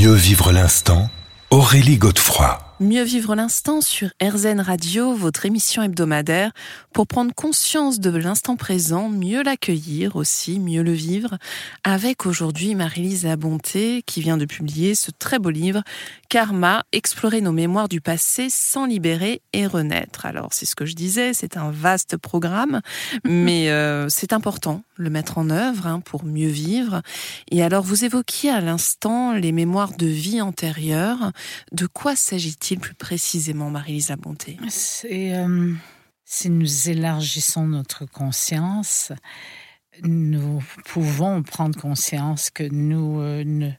Mieux vivre l'instant, Aurélie Godefroy. Mieux vivre l'instant sur RZN Radio, votre émission hebdomadaire, pour prendre conscience de l'instant présent, mieux l'accueillir aussi, mieux le vivre, avec aujourd'hui Marie-Lise Labonté, qui vient de publier ce très beau livre, Karma, explorer nos mémoires du passé sans libérer et renaître. Alors, c'est ce que je disais, c'est un vaste programme, mais euh, c'est important le mettre en œuvre hein, pour mieux vivre. Et alors, vous évoquiez à l'instant les mémoires de vie antérieure. De quoi s'agit-il? Plus précisément, Marie-Lisa Bonté? C'est euh, si nous élargissons notre conscience, nous pouvons prendre conscience que nous euh,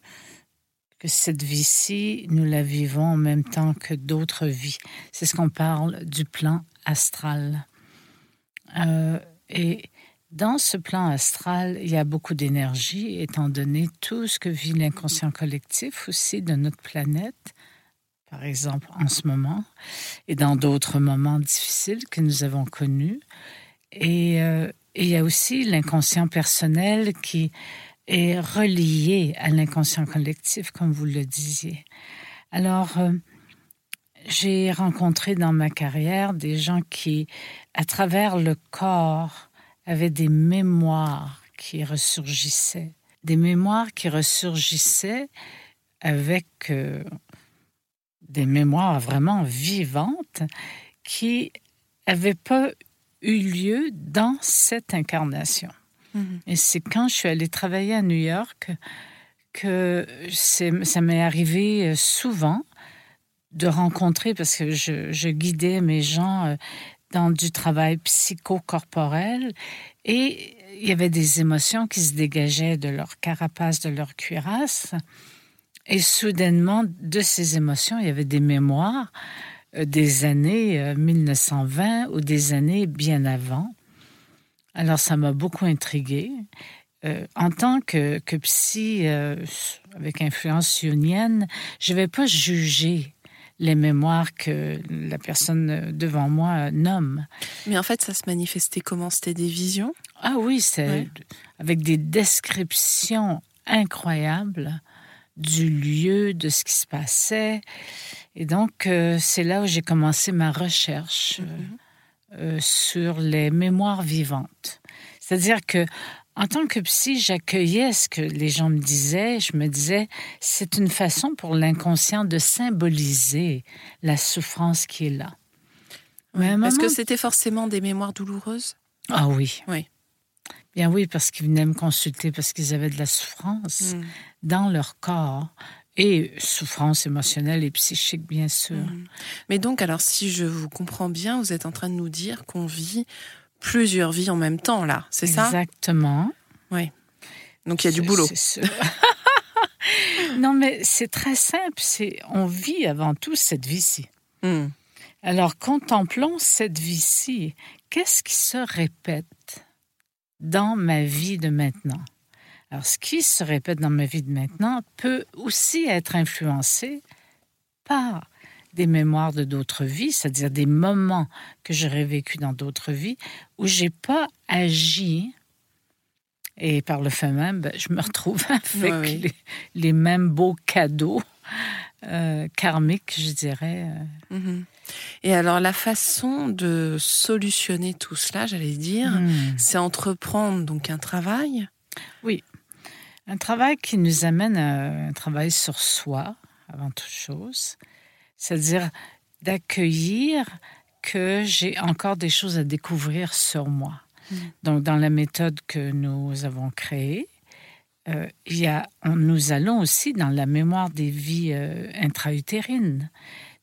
que cette vie-ci, nous la vivons en même temps que d'autres vies. C'est ce qu'on parle du plan astral. Euh, et dans ce plan astral, il y a beaucoup d'énergie, étant donné tout ce que vit l'inconscient collectif aussi de notre planète, par exemple en ce moment, et dans d'autres moments difficiles que nous avons connus. Et, euh, il y a aussi l'inconscient personnel qui est relié à l'inconscient collectif, comme vous le disiez. Alors, euh, j'ai rencontré dans ma carrière des gens qui, à travers le corps, avait des mémoires qui ressurgissaient, des mémoires qui ressurgissaient avec euh, des mémoires vraiment vivantes qui n'avaient pas eu lieu dans cette incarnation. Mm-hmm. Et c'est quand je suis allée travailler à New York que ça m'est arrivé euh, souvent de rencontrer, parce que je, je guidais mes gens euh, dans du travail psychocorporel et il y avait des émotions qui se dégageaient de leur carapace, de leur cuirasse. Et soudainement, de ces émotions, il y avait des mémoires euh, des années 1920 euh, ou des années bien avant. Alors ça m'a beaucoup intriguée. Euh, en tant que, que psy avec influence jungienne, je ne vais pas juger les mémoires que la personne devant moi nomme. Mais en fait, ça se manifestait comment? C'était des visions? Ah oui, c'est avec des descriptions incroyables du lieu, de ce qui se passait. Et donc, euh, c'est là où j'ai commencé ma recherche euh, mm-hmm. euh, sur les mémoires vivantes. C'est-à-dire que en tant que psy, j'accueillais ce que les gens me disaient. Je me disais, c'est une façon pour l'inconscient de symboliser la souffrance qui est là. Est-ce que c'était forcément des mémoires douloureuses? Ah oui. Oui. Bien oui, parce qu'ils venaient me consulter parce qu'ils avaient de la souffrance mm. dans leur corps et souffrance émotionnelle et psychique, bien sûr. Mm. Mais donc, alors, si je vous comprends bien, vous êtes en train de nous dire qu'on vit plusieurs vies en même temps, là, c'est ça? Exactement. Oui. Donc il y a du boulot. non, mais c'est très simple. C'est on vit avant tout cette vie-ci. Hmm. Alors contemplons cette vie-ci. Qu'est-ce qui se répète? Dans ma vie de maintenant Alors ce qui se répète dans ma vie de maintenant peut aussi être influencé par des mémoires de d'autres vies, c'est-à-dire des moments que j'aurais vécu dans d'autres vies où j'ai pas agi. Et par le fait même, ben, je me retrouve avec Les, mêmes beaux cadeaux euh, karmiques, je dirais. Euh. Mm-hmm. Et alors la façon de solutionner tout cela, j'allais dire, hmm. c'est entreprendre donc un travail. Oui, un travail qui nous amène à un travail sur soi avant toute chose, c'est-à-dire d'accueillir que j'ai encore des choses à découvrir sur moi. Mm. Donc, dans la méthode que nous avons créée, euh, y a, nous allons aussi dans la mémoire des vies euh, intra-utérines,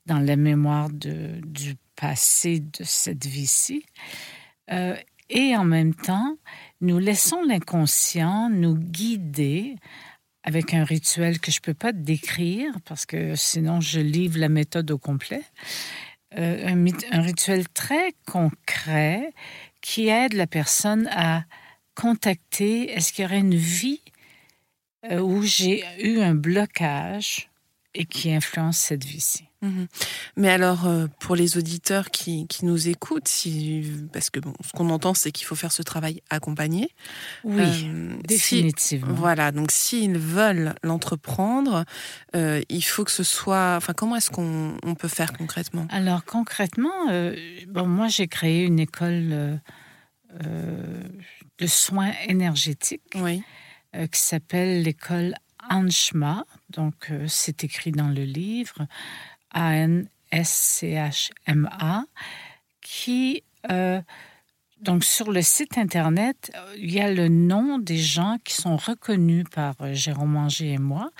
dans la mémoire du passé de cette vie-ci. Euh, et en même temps, nous laissons l'inconscient nous guider avec un rituel que je ne peux pas décrire parce que sinon je livre la méthode au complet. Euh, un, rituel très concret qui aide la personne à contacter est-ce qu'il y aurait une vie euh, où j'ai eu un blocage et qui influencent cette vie-ci. Mhm. Mais alors, euh, pour les auditeurs qui, qui nous écoutent, si, parce que bon, ce qu'on entend, c'est qu'il faut faire ce travail accompagné. Oui, euh, définitivement. voilà, donc s'ils veulent l'entreprendre, euh, il faut que ce soit. Enfin, comment est-ce qu'on on peut faire concrètement? Alors, concrètement, bon, moi, j'ai créé une école de soins énergétiques oui. Qui s'appelle l'école Anshma, donc c'est écrit dans le livre, a-N-S-C-H-M-A, qui, euh, donc sur le site Internet, il y a le nom des gens qui sont reconnus par euh, Jérôme Manger et moi,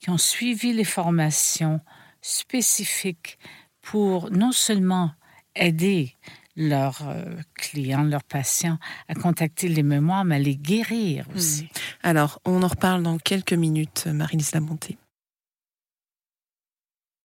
qui ont suivi les formations spécifiques pour non seulement aider leurs euh, clients, leurs patients à contacter les mémoires, mais à les guérir hmm. aussi. Alors, on en reparle dans quelques minutes, Marie-Lise Labonté.